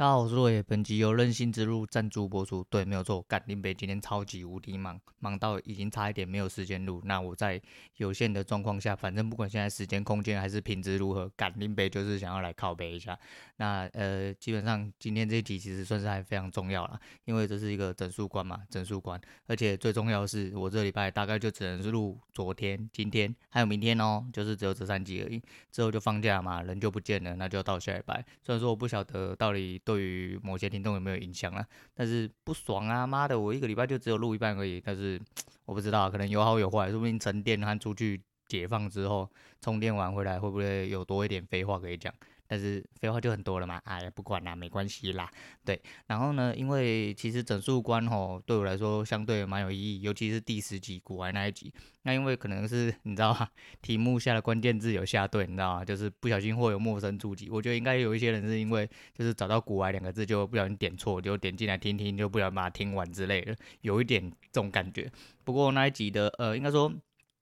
大家好，我是洛野，本集由任性之路赞助播出。对，没有错，干林北今天超级无敌忙，忙到已经差一点没有时间录。那我在有限的状况下，反正不管现在时间、空间还是品质如何，干林北就是想要来靠北一下。那呃，基本上今天这一集其实算是还非常重要了，因为这是一个整数关嘛，整数关。而且最重要的是，我这礼拜大概就只能是录昨天、今天还有明天哦，就是只有这三集而已。之后就放假嘛，人就不见了，那就到下礼拜。虽然说我不晓得到底。对于某些听众有没有影响啊？但是不爽啊！妈的，我一个礼拜就只有录一半而已。但是我不知道，可能有好有坏。说不定沉淀和出去解放之后，充电完回来会不会有多一点废话可以讲？但是废话就很多了嘛，哎呀，不管啦，没关系啦，对。然后呢，因为其实整数关吼对我来说相对蛮有意义，尤其是第十集古玩那一集。那因为可能是你知道吧，题目下的关键字有下对，你知道吗？就是不小心会有陌生触及。我觉得应该有一些人是因为就是找到古玩两个字就不小心点错，就点进来听听，就不小心把它听完之类的，有一点这种感觉。不过那一集的呃，应该说。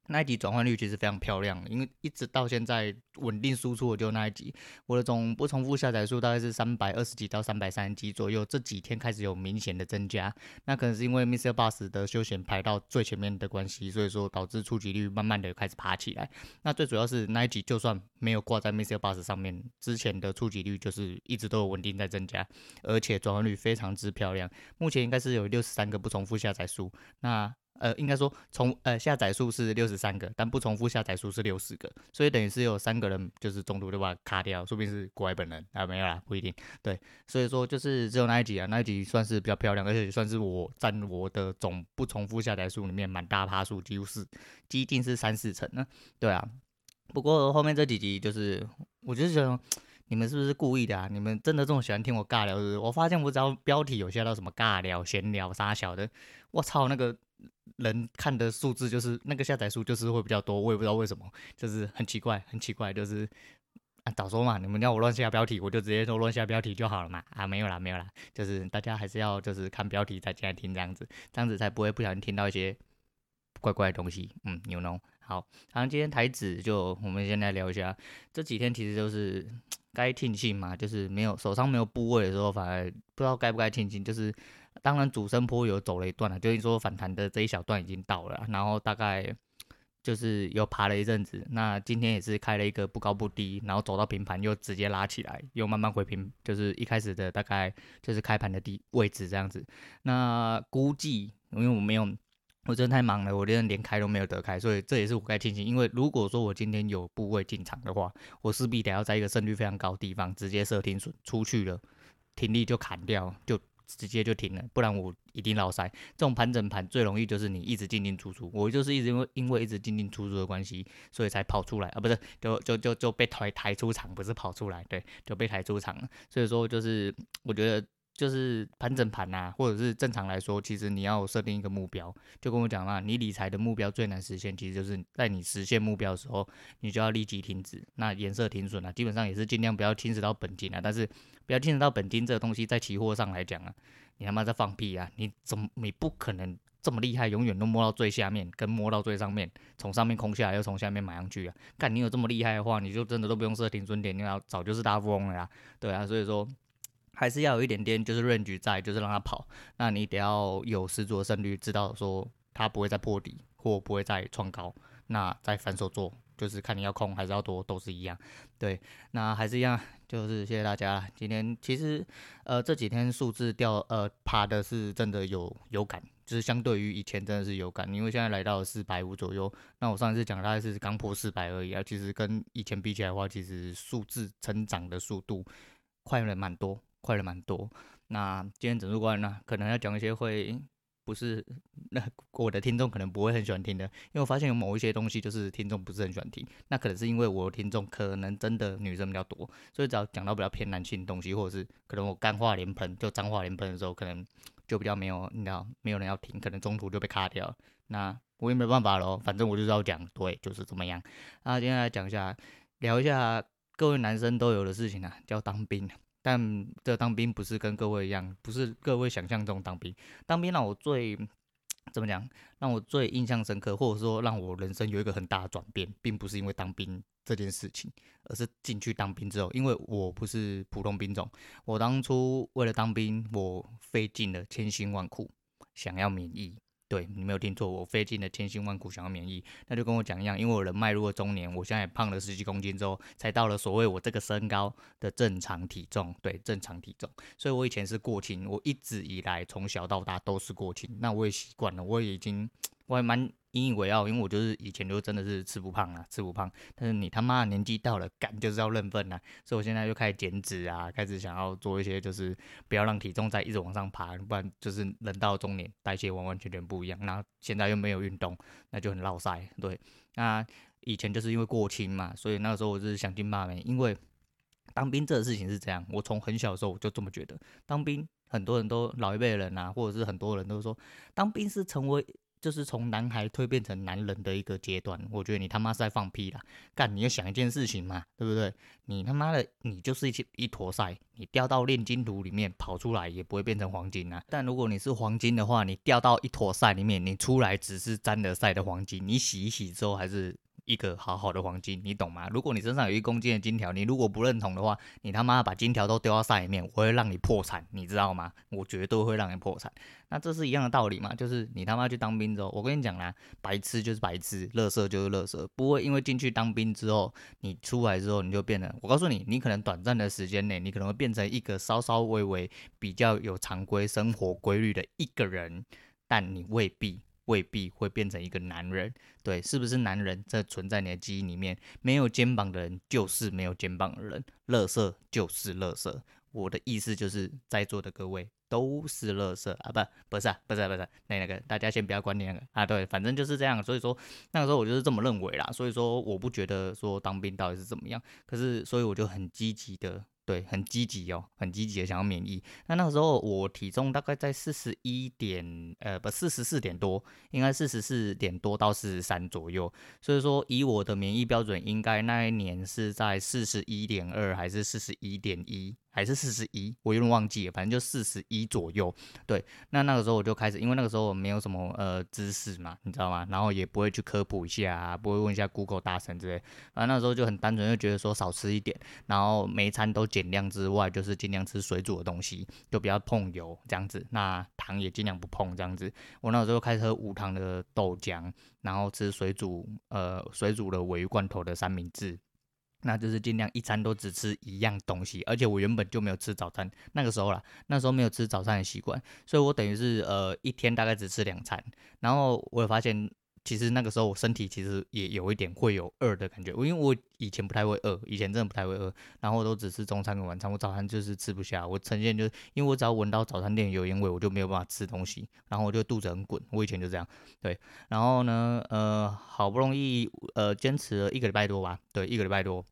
那一集转换率其实非常漂亮，因为一直到现在稳定输出的就那一集，我的总不重复下载数大概是三百二十几到三百三十几左右，这几天开始有明显的增加，那可能是因为 MixerBox 的休闲排到最前面的关系，所以说导致触及率慢慢的开始爬起来。那最主要是那一集就算没有挂在 MixerBox 上面，之前的触及率就是一直都有稳定在增加，而且转换率非常之漂亮，目前应该是有六十三个不重复下载数，那。呃，应该说重呃下载数是六十三个，但不重复下载数是六十个，所以等于是有三个人就是中途就把卡掉，说不定是国外本人啊，没有啦，不一定。对，所以说就是只有那一集啊，那一集算是比较漂亮，而且算是我占我的总不重复下载数里面蛮大趴数，几乎是几近是三四成呢。对啊，不过后面这几集就是，我就是觉得你们是不是故意的啊？你们真的这么喜欢听我尬聊是不是？我发现我只要标题有下到什么尬聊、闲聊、啥小的，我操那个。人看的数字就是那个下载数就是会比较多，我也不知道为什么，就是很奇怪，很奇怪，就是啊，早说嘛，你们要我乱下标题，我就直接说乱下标题就好了嘛，啊，没有啦，没有啦，就是大家还是要就是看标题再进来听这样子，这样子才不会不小心听到一些怪怪的东西，嗯，you know，好，然后今天台子就我们先来聊一下，这几天其实就是该庆幸嘛，就是没有手上没有部位的时候，反而不知道该不该庆幸，就是。当然，主升波有走了一段了，就是说反弹的这一小段已经到了，然后大概就是又爬了一阵子。那今天也是开了一个不高不低，然后走到平盘又直接拉起来，又慢慢回平，就是一开始的大概就是开盘的低位置这样子。那估计因为我没有，我真的太忙了，我连连开都没有得开，所以这也是我该庆幸。因为如果说我今天有部位进场的话，我势必得要在一个胜率非常高的地方直接设停损出去了，停利就砍掉就。直接就停了，不然我一定老塞。这种盘整盘最容易就是你一直进进出出，我就是一直因为因为一直进进出出的关系，所以才跑出来啊，不是就就就就被抬抬出场，不是跑出来，对，就被抬出场了。所以说就是我觉得。就是盘整盘啊，或者是正常来说，其实你要设定一个目标，就跟我讲嘛，你理财的目标最难实现，其实就是在你实现目标的时候，你就要立即停止，那颜色停损啊，基本上也是尽量不要侵蚀到本金啊，但是不要侵蚀到本金这个东西，在期货上来讲啊，你他妈在放屁啊，你怎么你不可能这么厉害，永远都摸到最下面，跟摸到最上面，从上面空下来又从下面买上去啊，干你有这么厉害的话，你就真的都不用设停损点，你要早就是大富翁了呀，对啊，所以说。还是要有一点点，就是 range 在，就是让它跑。那你得要有十足的胜率，知道说它不会再破底，或不会再创高。那再反手做，就是看你要空还是要多，都是一样。对，那还是一样，就是谢谢大家。今天其实呃这几天数字掉呃爬的是真的有有感，就是相对于以前真的是有感，因为现在来到了四百五左右。那我上一次讲大概是刚破四百而已啊，其实跟以前比起来的话，其实数字成长的速度快了蛮多。快了蛮多。那今天整数关呢，可能要讲一些会不是那我的听众可能不会很喜欢听的，因为我发现有某一些东西就是听众不是很喜欢听。那可能是因为我的听众可能真的女生比较多，所以只要讲到比较偏男性的东西，或者是可能我干话连喷就脏话连喷的时候，可能就比较没有你知道没有人要听，可能中途就被卡掉。那我也没办法喽，反正我就是要讲，对，就是怎么样。那今天来讲一下，聊一下各位男生都有的事情啊，叫当兵。但这当兵不是跟各位一样，不是各位想象中当兵。当兵让我最怎么讲？让我最印象深刻，或者说让我人生有一个很大的转变，并不是因为当兵这件事情，而是进去当兵之后，因为我不是普通兵种，我当初为了当兵，我费尽了千辛万苦，想要免疫。对，你没有听错，我费尽了千辛万苦想要免疫，那就跟我讲一样，因为我人迈入了中年，我现在也胖了十几公斤之后，才到了所谓我这个身高的正常体重，对，正常体重，所以我以前是过轻，我一直以来从小到大都是过轻，那我也习惯了，我也已经，我还蛮。引以为傲，因为我就是以前就真的是吃不胖啊，吃不胖。但是你他妈的年纪到了，干就是要认份啊。所以我现在就开始减脂啊，开始想要做一些，就是不要让体重再一直往上爬，不然就是人到中年代谢完完全全不一样。然后现在又没有运动，那就很落赛。对，那以前就是因为过轻嘛，所以那个时候我就是想尽办法。因为当兵这个事情是这样，我从很小的时候我就这么觉得，当兵很多人都老一辈人啊，或者是很多人都说，当兵是成为。就是从男孩蜕变成男人的一个阶段，我觉得你他妈是在放屁啦！干，你要想一件事情嘛，对不对？你他妈的，你就是一一坨塞，你掉到炼金炉里面跑出来也不会变成黄金啊。但如果你是黄金的话，你掉到一坨塞里面，你出来只是沾了晒的黄金，你洗一洗之后还是。一个好好的黄金，你懂吗？如果你身上有一公斤的金条，你如果不认同的话，你他妈把金条都丢到赛里面，我会让你破产，你知道吗？我绝对会让你破产。那这是一样的道理嘛？就是你他妈去当兵之后，我跟你讲啦，白痴就是白痴，垃圾就是垃圾，不会因为进去当兵之后，你出来之后你就变得。我告诉你，你可能短暂的时间内，你可能会变成一个稍稍微微比较有常规生活规律的一个人，但你未必。未必会变成一个男人，对，是不是男人？这存在你的基因里面，没有肩膀的人就是没有肩膀的人，垃圾就是垃圾。我的意思就是，在座的各位都是垃圾啊！不，不是啊，不是，不是，那那个大家先不要管那个啊，对，反正就是这样。所以说那个时候我就是这么认为啦。所以说我不觉得说当兵到底是怎么样，可是所以我就很积极的。对，很积极哦，很积极的想要免疫。那那个时候我体重大概在四十一点，呃，不，四十四点多，应该四十四点多到四十三左右。所以说，以我的免疫标准，应该那一年是在四十一点二还是四十一点一？还是四十一，我有点忘记了，反正就四十一左右。对，那那个时候我就开始，因为那个时候我没有什么呃知识嘛，你知道吗？然后也不会去科普一下啊，不会问一下 Google 大神之类。反正那时候就很单纯，就觉得说少吃一点，然后每一餐都减量之外，就是尽量吃水煮的东西，就不要碰油这样子。那糖也尽量不碰这样子。我那时候开始喝无糖的豆浆，然后吃水煮呃水煮的鮪鱼罐头的三明治。那就是尽量一餐都只吃一样东西，而且我原本就没有吃早餐，那个时候啦，那时候没有吃早餐的习惯，所以我等于是呃一天大概只吃两餐，然后我也发现。其实那个时候我身体其实也有一点会有饿的感觉，我因为我以前不太会饿，以前真的不太会饿，然后我都只吃中餐跟晚餐，我早餐就是吃不下，我呈现就是因为我只要闻到早餐店油烟味，我就没有办法吃东西，然后我就肚子很滚，我以前就这样，对，然后呢，呃，好不容易呃坚持了一个礼拜多吧，对，一个礼拜多，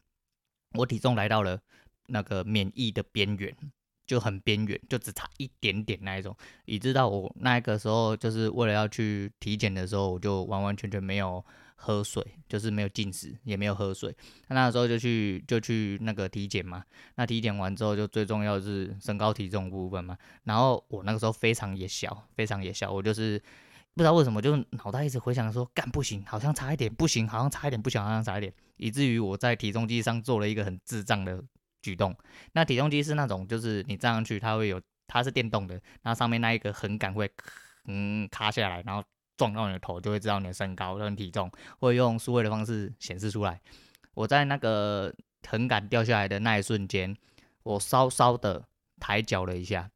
我体重来到了那个免疫的边缘。就很边缘，就只差一点点那一种。以知道我那个时候就是为了要去体检的时候，我就完完全全没有喝水，就是没有进食，也没有喝水。那那时候就去就去那个体检嘛。那体检完之后，就最重要的是身高体重部分嘛。然后我那个时候非常也小，非常也小，我就是不知道为什么，就是脑袋一直回想说，干不行，好像差一点，不行，好像差一点，不行，好像差一点，以至于我在体重机上做了一个很智障的。举动，那体重机是那种，就是你站上去，它会有，它是电动的，那上面那一个横杆会，嗯，卡下来，然后撞到你的头，就会知道你的身高跟体重，会用数位的方式显示出来。我在那个横杆掉下来的那一瞬间，我稍稍的抬脚了一下，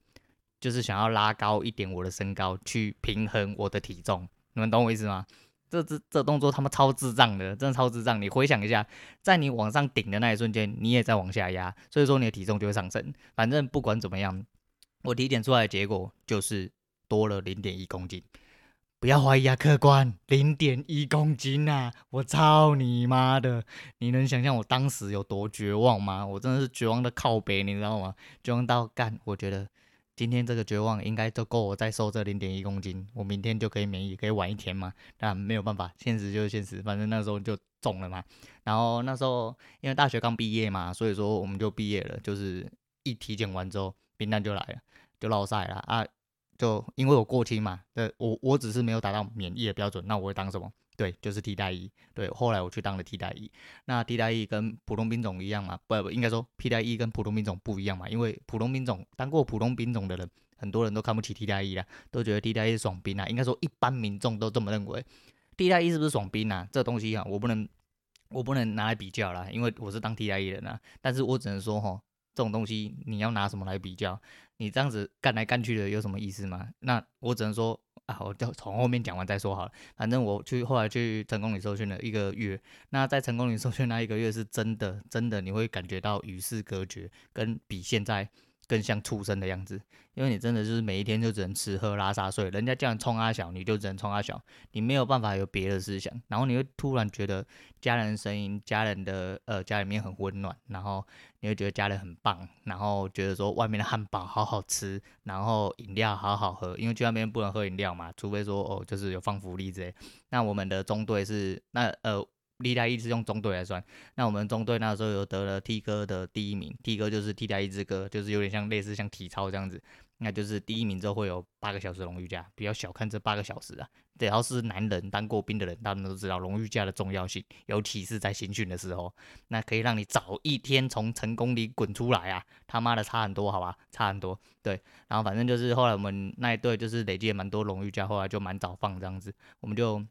就是想要拉高一点我的身高，去平衡我的体重。你们懂我意思吗？这这这动作他妈超智障的，真的超智障！你回想一下，在你往上顶的那一瞬间，你也在往下压，所以说你的体重就会上升。反正不管怎么样，我体检出来的结果就是多了零点一公斤。不要怀疑啊，客官，零点一公斤啊！我操你妈的！你能想象我当时有多绝望吗？我真的是绝望的靠北，你知道吗？绝望到干，我觉得。今天这个绝望应该都够我再瘦这零点一公斤，我明天就可以免疫，可以晚一天嘛？但没有办法，现实就是现实，反正那时候就中了嘛。然后那时候因为大学刚毕业嘛，所以说我们就毕业了，就是一体检完之后，兵单就来了，就落赛了啊。就因为我过轻嘛，对，我我只是没有达到免疫的标准，那我会当什么？对，就是替代役。对，后来我去当了替代役。那替代役跟普通兵种一样嘛？不不，应该说替代役跟普通兵种不一样嘛？因为普通兵种当过普通兵种的人，很多人都看不起替代役啦，都觉得替代役是爽兵啊。应该说一般民众都这么认为。替代役是不是爽兵啊？这东西啊，我不能我不能拿来比较啦，因为我是当替代役的人啊。但是我只能说哈，这种东西你要拿什么来比较？你这样子干来干去的有什么意思吗？那我只能说。啊，我就从后面讲完再说好了。反正我去后来去成功里受训了一个月，那在成功里受训那一个月是真的，真的你会感觉到与世隔绝，跟比现在。更像畜生的样子，因为你真的就是每一天就只能吃喝拉撒睡，人家叫你冲阿小，你就只能冲阿小，你没有办法有别的思想，然后你会突然觉得家人的声音、家人的呃家里面很温暖，然后你会觉得家人很棒，然后觉得说外面的汉堡好好吃，然后饮料好好喝，因为去那边不能喝饮料嘛，除非说哦就是有放福利之类。那我们的中队是那呃。历代一是用中队来算，那我们中队那时候有得了 T 哥的第一名，T 哥就是替代一之歌，就是有点像类似像体操这样子，那就是第一名之后会有八个小时荣誉假，不要小看这八个小时啊，只要是男人当过兵的人，他们都知道荣誉假的重要性，尤其是在新训的时候，那可以让你早一天从成功里滚出来啊，他妈的差很多，好吧，差很多，对，然后反正就是后来我们那一队就是累积了蛮多荣誉假，后来就蛮早放这样子，我们就。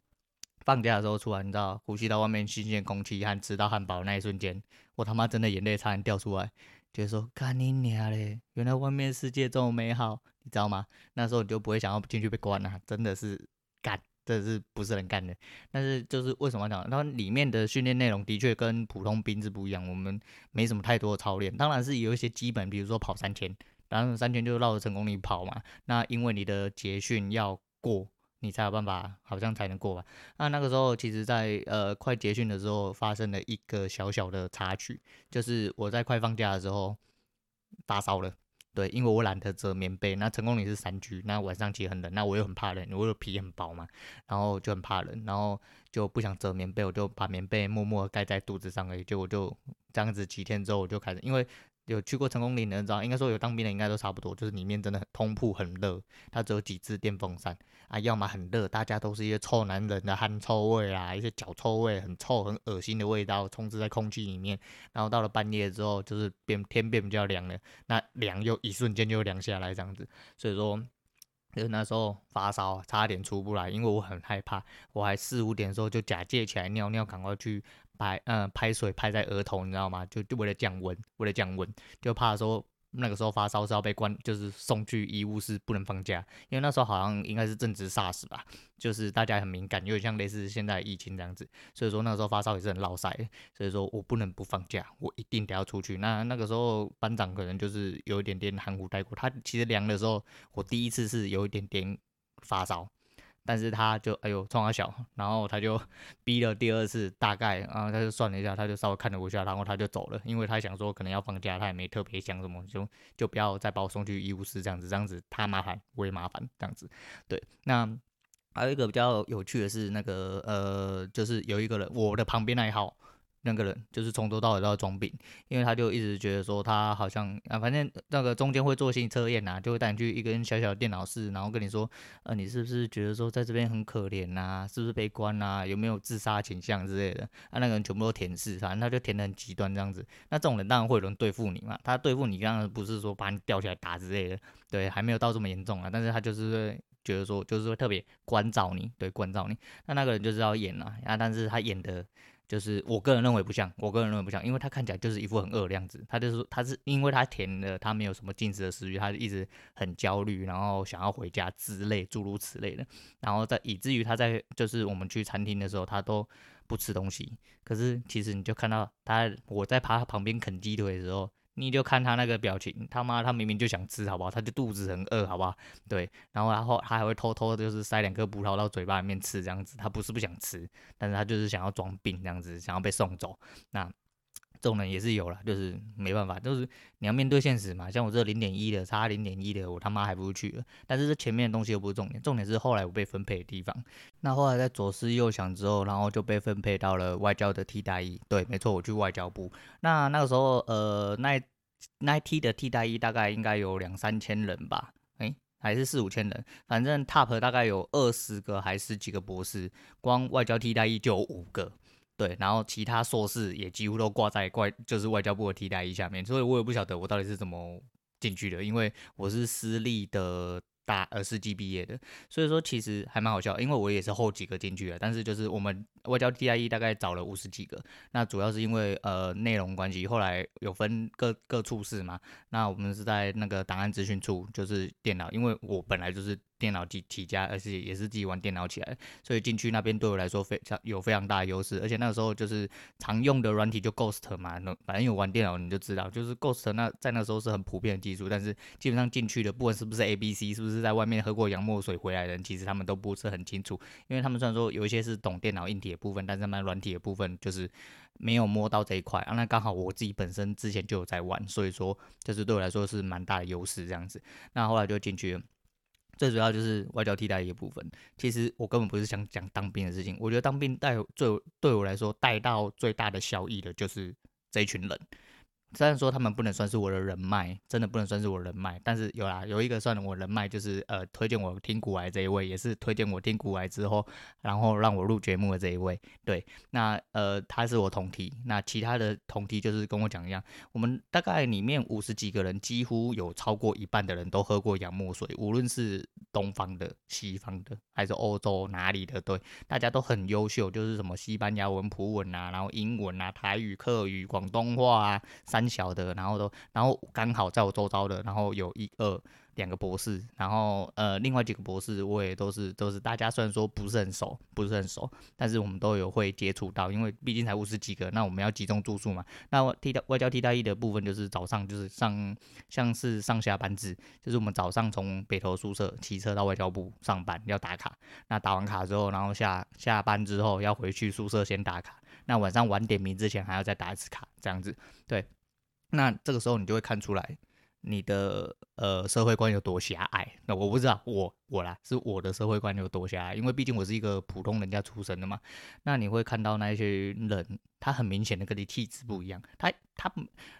放假的时候出来，你知道，呼吸到外面新鲜空气和吃到汉堡那一瞬间，我他妈真的眼泪差点掉出来，觉得说干你娘嘞！原来外面世界这么美好，你知道吗？那时候你就不会想要进去被关了，真的是干，真的是不是人干的。但是就是为什么讲，它里面的训练内容的确跟普通兵是不一样，我们没什么太多的操练，当然是有一些基本，比如说跑三千，然后三千就绕着成功岭跑嘛。那因为你的结训要过。你才有办法，好像才能过吧？那那个时候，其实在，呃快结训的时候，发生了一个小小的插曲，就是我在快放假的时候发烧了。对，因为我懒得折棉被。那成功岭是山居，那晚上其实很冷，那我又很怕冷，我的皮很薄嘛，然后就很怕冷，然后就不想折棉被，我就把棉被默默盖在肚子上而已。结果就这样子几天之后，我就开始因为。有去过成功岭的人知道，应该说有当兵的应该都差不多，就是里面真的很通铺很热，它只有几支电风扇啊，要么很热，大家都是一些臭男人的汗臭味啊，一些脚臭味，很臭很恶心的味道充斥在空气里面。然后到了半夜之后，就是变天变比较凉了，那凉又一瞬间就凉下来这样子，所以说就是那时候发烧，差点出不来，因为我很害怕，我还四五点的时候就假借起来尿尿，赶快去。拍嗯拍水拍在额头，你知道吗？就就为了降温，为了降温，就怕说那个时候发烧是要被关，就是送去医务室不能放假，因为那时候好像应该是正值 SARS 吧，就是大家很敏感，有点像类似现在疫情这样子，所以说那个时候发烧也是很落赛，所以说我不能不放假，我一定得要出去。那那个时候班长可能就是有一点点含糊带过，他其实量的时候，我第一次是有一点点发烧。但是他就哎呦冲他小，然后他就逼了第二次，大概啊他就算了一下，他就稍微看了我一下，然后他就走了，因为他想说可能要放假，他也没特别想什么，就就不要再把我送去医务室这样子，这样子他麻烦我也麻烦这样子。对，那还有一个比较有趣的是那个呃，就是有一个人我的旁边那一号。那个人就是从头到尾都要装病，因为他就一直觉得说他好像啊，反正那个中间会做心理测验呐，就会带你去一个小小的电脑室，然后跟你说，呃，你是不是觉得说在这边很可怜呐？是不是被关呐？有没有自杀倾向之类的？啊，那个人全部都填是，反正他就填得很极端这样子。那这种人当然会有人对付你嘛，他对付你当然不是说把你吊起来打之类的，对，还没有到这么严重啊，但是他就是觉得说，就是说特别关照你，对，关照你。那那个人就是要演啊，啊，但是他演的。就是我个人认为不像，我个人认为不像，因为他看起来就是一副很饿的样子。他就是他是因为他填了，他没有什么进食的食欲，他一直很焦虑，然后想要回家之类诸如此类的。然后在以至于他在就是我们去餐厅的时候，他都不吃东西。可是其实你就看到他，我在他旁边啃鸡腿的时候。你就看他那个表情，他妈他明明就想吃，好不好？他就肚子很饿，好不好？对，然后然后他还会偷偷的就是塞两颗葡萄到嘴巴里面吃，这样子。他不是不想吃，但是他就是想要装病，这样子，想要被送走。那。这种人也是有了，就是没办法，就是你要面对现实嘛。像我这零点一的，差零点一的，我他妈还不如去了。但是这前面的东西又不是重点，重点是后来我被分配的地方。那后来在左思右想之后，然后就被分配到了外交的替代役。对，没错，我去外交部。那那个时候，呃，那那一梯的替代役大概应该有两三千人吧。诶，还是四五千人，反正 top 大概有二十个还是几个博士，光外交替代役就有五个，对，然后其他硕士也几乎都挂在外，就是外交部的替代役下面，所以我也不晓得我到底是怎么进去的，因为我是私立的。大呃四级毕业的，所以说其实还蛮好笑，因为我也是后几个进去的，但是就是我们外交 TIE 大概找了五十几个，那主要是因为呃内容关系，后来有分各各处室嘛，那我们是在那个档案资讯处，就是电脑，因为我本来就是。电脑机起家，而且也是自己玩电脑起来，所以进去那边对我来说非常有非常大的优势。而且那个时候就是常用的软体就 Ghost 嘛，反正有玩电脑你就知道，就是 Ghost 那在那时候是很普遍的技术。但是基本上进去的，不管是不是 ABC，是不是在外面喝过洋墨水回来的人，其实他们都不是很清楚，因为他们虽然说有一些是懂电脑硬体的部分，但是他们软体的部分就是没有摸到这一块啊。那刚好我自己本身之前就有在玩，所以说就是对我来说是蛮大的优势这样子。那后来就进去。最主要就是外交替代役的部分。其实我根本不是想讲当兵的事情，我觉得当兵带最对我来说带到最大的效益的就是这一群人。虽然说他们不能算是我的人脉，真的不能算是我人脉，但是有啦，有一个算我人脉，就是呃推荐我听古癌这一位，也是推荐我听古癌之后，然后让我录节目的这一位。对，那呃他是我同题，那其他的同题就是跟我讲一样，我们大概里面五十几个人，几乎有超过一半的人都喝过洋墨水，无论是东方的、西方的，还是欧洲哪里的，对，大家都很优秀，就是什么西班牙文、葡文啊，然后英文啊、台语、客语、广东话啊。很小的，然后都，然后刚好在我周遭的，然后有一二两个博士，然后呃，另外几个博士我也都是都是大家虽然说不是很熟，不是很熟，但是我们都有会接触到，因为毕竟才五十几个，那我们要集中住宿嘛。那替代外交替代役的部分就是早上就是上像是上下班制，就是我们早上从北投宿舍骑车到外交部上班要打卡，那打完卡之后，然后下下班之后要回去宿舍先打卡，那晚上晚点名之前还要再打一次卡，这样子，对。那这个时候你就会看出来，你的呃社会观有多狭隘。那我不知道，我我啦，是我的社会观有多狭隘，因为毕竟我是一个普通人家出身的嘛。那你会看到那些人，他很明显的跟你气质不一样。他他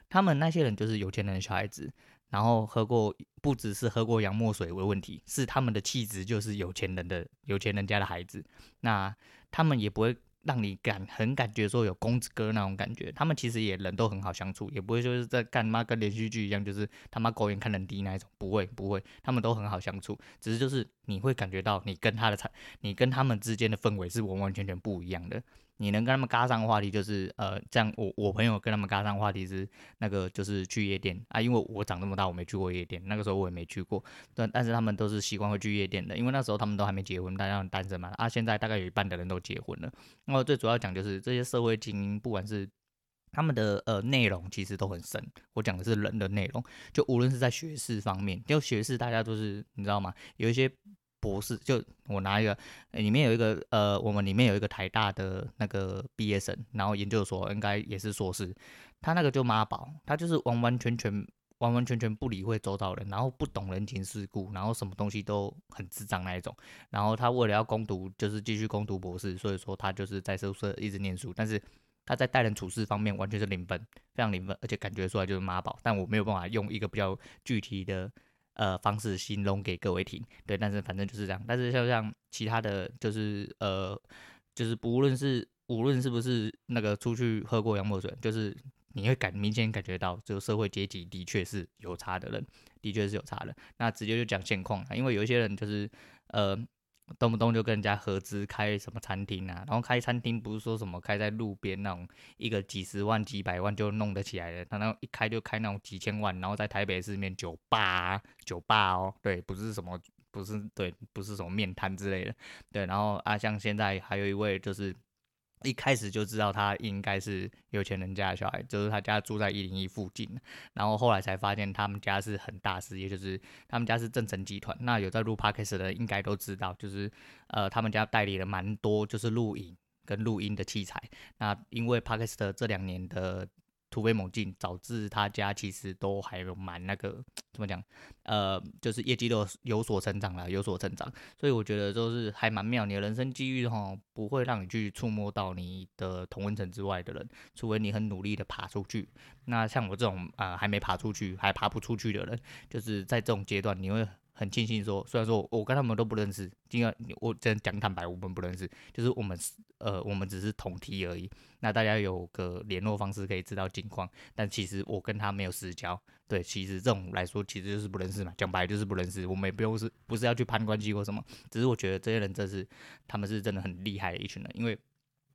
他们那些人就是有钱人的小孩子，然后喝过不只是喝过洋墨水为问题，是他们的气质就是有钱人的有钱人家的孩子。那他们也不会。让你感很感觉说有公子哥那种感觉，他们其实也人都很好相处，也不会就是在干妈跟连续剧一样，就是他妈狗眼看人低那一种，不会不会，他们都很好相处，只是就是你会感觉到你跟他的差，你跟他们之间的氛围是完完全全不一样的。你能跟他们嘎上话题，就是呃，这样我我朋友跟他们嘎上话题是那个就是去夜店啊，因为我长这么大我没去过夜店，那个时候我也没去过，但但是他们都是习惯会去夜店的，因为那时候他们都还没结婚，大家很单身嘛啊，现在大概有一半的人都结婚了。那么最主要讲就是这些社会精英，不管是他们的呃内容其实都很深，我讲的是人的内容，就无论是在学识方面，就学识大家都是你知道吗？有一些。博士，就我拿一个，里面有一个呃，我们里面有一个台大的那个毕业生，然后研究所应该也是硕士，他那个就妈宝，他就是完完全全完完全全不理会周遭人，然后不懂人情世故，然后什么东西都很智障那一种，然后他为了要攻读，就是继续攻读博士，所以说他就是在宿舍一直念书，但是他在待人处事方面完全是零分，非常零分，而且感觉出来就是妈宝，但我没有办法用一个比较具体的。呃，方式形容给各位听，对，但是反正就是这样。但是像像其他的就是呃，就是不论是无论是不是那个出去喝过洋墨水，就是你会感明显感觉到，这个社会阶级的确是有差的人，的确是有差的。那直接就讲现况，因为有一些人就是呃。动不动就跟人家合资开什么餐厅啊，然后开餐厅不是说什么开在路边那种一个几十万几百万就弄得起来的，他那一开就开那种几千万，然后在台北市面酒吧啊，酒吧哦，对，不是什么不是对，不是什么面摊之类的，对，然后啊像现在还有一位就是。一开始就知道他应该是有钱人家的小孩，就是他家住在一零一附近，然后后来才发现他们家是很大事业，就是他们家是正成集团。那有在录 Podcast 的应该都知道，就是呃他们家代理了蛮多就是录影跟录音的器材。那因为 Podcast 这两年的突飞猛进，导致他家其实都还有蛮那个怎么讲，呃，就是业绩都有所成长了，有所成长，所以我觉得就是还蛮妙。你的人生机遇哈，不会让你去触摸到你的同温层之外的人，除非你很努力的爬出去。那像我这种啊、呃，还没爬出去，还爬不出去的人，就是在这种阶段，你会。很庆幸说，虽然说我跟他们都不认识，今天我真讲坦白，我们不认识，就是我们呃，我们只是同梯而已。那大家有个联络方式可以知道近况，但其实我跟他没有私交。对，其实这种来说，其实就是不认识嘛，讲白就是不认识。我们也不用是不是要去攀关系或什么，只是我觉得这些人真是他们是真的很厉害的一群人，因为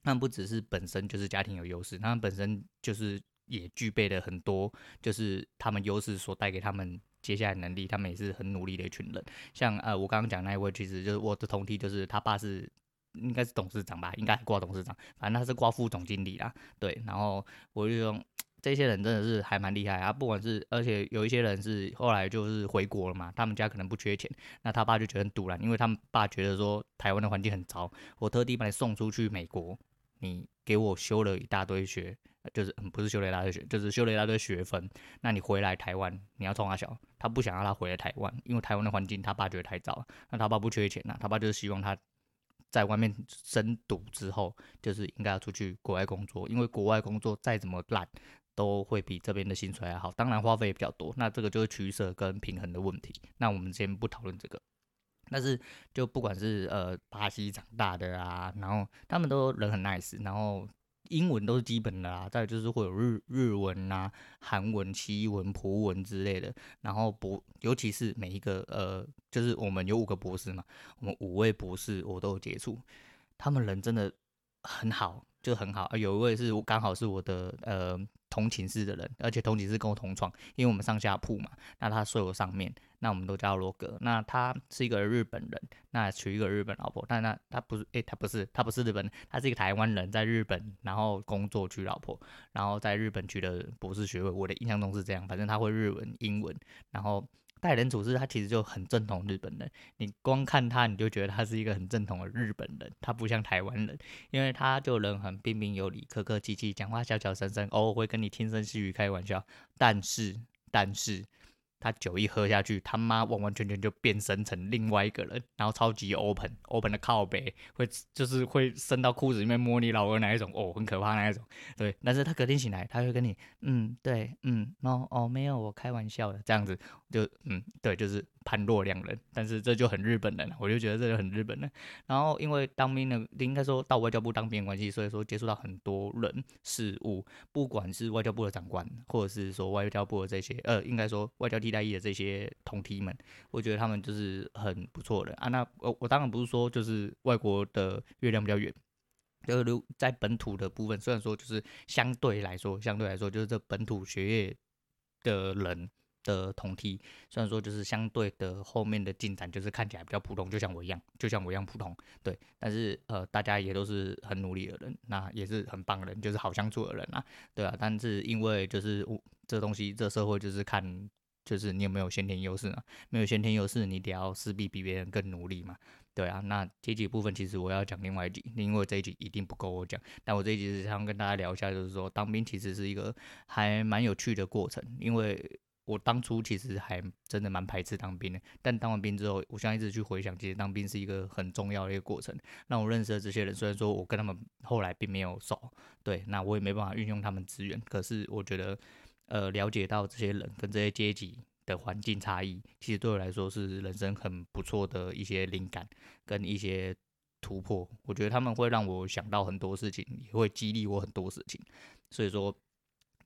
他们不只是本身就是家庭有优势，他们本身就是也具备了很多，就是他们优势所带给他们。接下来能力，他们也是很努力的一群人。像呃，我刚刚讲那一位，其实就是我的同梯，就是他爸是应该是董事长吧，应该挂董事长，反正他是挂副总经理啦。对，然后我就说这些人真的是还蛮厉害啊，不管是而且有一些人是后来就是回国了嘛，他们家可能不缺钱，那他爸就觉得很赌烂，因为他们爸觉得说台湾的环境很糟，我特地把你送出去美国，你给我修了一大堆学。就是，不是修了一大堆学，就是修了一大堆学分。那你回来台湾，你要冲他小，他不想让他回来台湾，因为台湾的环境他爸觉得太糟。那他爸不缺钱呐，他爸就是希望他在外面深读之后，就是应该要出去国外工作，因为国外工作再怎么烂，都会比这边的薪水还好。当然花费也比较多，那这个就是取舍跟平衡的问题。那我们先不讨论这个。但是就不管是呃巴西长大的啊，然后他们都人很 nice，然后。英文都是基本的啦，再就是会有日日文啊、韩文、西文、葡文之类的。然后博，尤其是每一个呃，就是我们有五个博士嘛，我们五位博士我都有接触，他们人真的很好，就很好。有一位是我刚好是我的呃同寝室的人，而且同寝室跟我同床，因为我们上下铺嘛，那他睡我上面。那我们都叫罗格。那他是一个日本人，那娶一个日本老婆。但那他不是，诶、他不是，他不是日本，他是一个台湾人，在日本然后工作娶老婆，然后在日本取得博士学位。我的印象中是这样，反正他会日文、英文，然后待人处事，他其实就很正统日本人。你光看他，你就觉得他是一个很正统的日本人，他不像台湾人，因为他就人很彬彬有礼、客客气气，讲话小小声声，偶尔会跟你轻声细语开玩笑。但是，但是。他酒一喝下去，他妈完完全全就变身成另外一个人，然后超级 open open 的靠背，会就是会伸到裤子里面摸你老二那一种，哦，很可怕那一种。对，但是他隔天醒来，他会跟你，嗯，对，嗯，哦哦，没有，我开玩笑的，这样子就，嗯，对，就是。判若两人，但是这就很日本人了，我就觉得这就很日本人。然后因为当兵的，应该说到外交部当兵的关系，所以说接触到很多人事物，不管是外交部的长官，或者是说外交部的这些，呃，应该说外交替代役的这些同梯们，我觉得他们就是很不错的啊。那我我当然不是说就是外国的月亮比较圆，就是如在本土的部分，虽然说就是相对来说，相对来说就是这本土学业的人。的同梯，虽然说就是相对的后面的进展就是看起来比较普通，就像我一样，就像我一样普通，对。但是呃，大家也都是很努力的人，那也是很棒的人，就是好相处的人啊，对啊。但是因为就是我这东西，这社会就是看就是你有没有先天优势嘛，没有先天优势，你得要势必比别人更努力嘛，对啊。那阶级部分其实我要讲另外一集，因为这一集一定不够我讲，但我这一集是想跟大家聊一下，就是说当兵其实是一个还蛮有趣的过程，因为。我当初其实还真的蛮排斥当兵的，但当完兵之后，我现在一直去回想，其实当兵是一个很重要的一个过程，让我认识了这些人。虽然说我跟他们后来并没有熟，对，那我也没办法运用他们资源，可是我觉得，呃，了解到这些人跟这些阶级的环境差异，其实对我来说是人生很不错的一些灵感跟一些突破。我觉得他们会让我想到很多事情，也会激励我很多事情，所以说。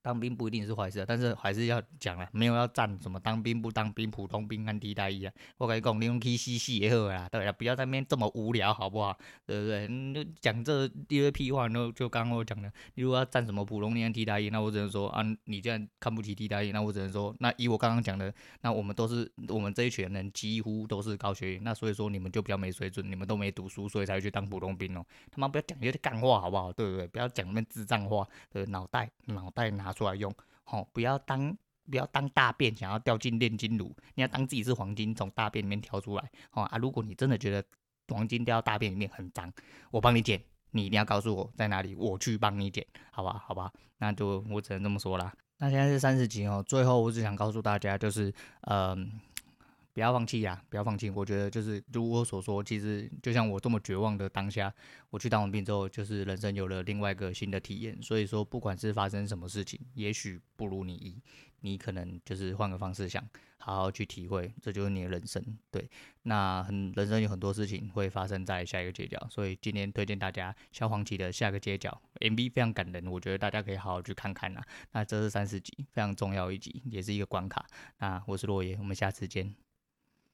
当兵不一定是坏事，但是还是要讲了，没有要站什么当兵不当兵、普通兵跟替代役啊。我跟你讲，你用 K C C 也好啦，对啊，不要在那边这么无聊，好不好？对不对？你就讲这一堆屁话，那就刚刚我讲的，你如果要站什么普通兵跟替代役，那我只能说啊，你这样看不起替代役，那我只能说，那以我刚刚讲的，那我们都是我们这一群人几乎都是高学历，那所以说你们就比较没水准，你们都没读书，所以才会去当普通兵哦。他妈不要讲一些干话，好不好？对不对？不要讲那智障话，对，脑袋脑袋拿出出来用，好、哦，不要当不要当大便想要掉进炼金炉，你要当自己是黄金从大便里面挑出来，哦、啊。如果你真的觉得黄金掉到大便里面很脏，我帮你捡，你一定要告诉我在哪里，我去帮你捡，好吧？好吧，那就我只能这么说啦。那现在是三十集哦，最后我只想告诉大家，就是嗯。呃不要放弃呀！不要放弃。我觉得就是如我所说，其实就像我这么绝望的当下，我去当完兵之后，就是人生有了另外一个新的体验。所以说，不管是发生什么事情，也许不如你意，你可能就是换个方式想，好好去体会，这就是你的人生。对，那很人生有很多事情会发生在下一个街角，所以今天推荐大家萧煌奇的下个街角 MV 非常感人，我觉得大家可以好好去看看呐。那这是三十集非常重要一集，也是一个关卡。那我是落叶，我们下次见。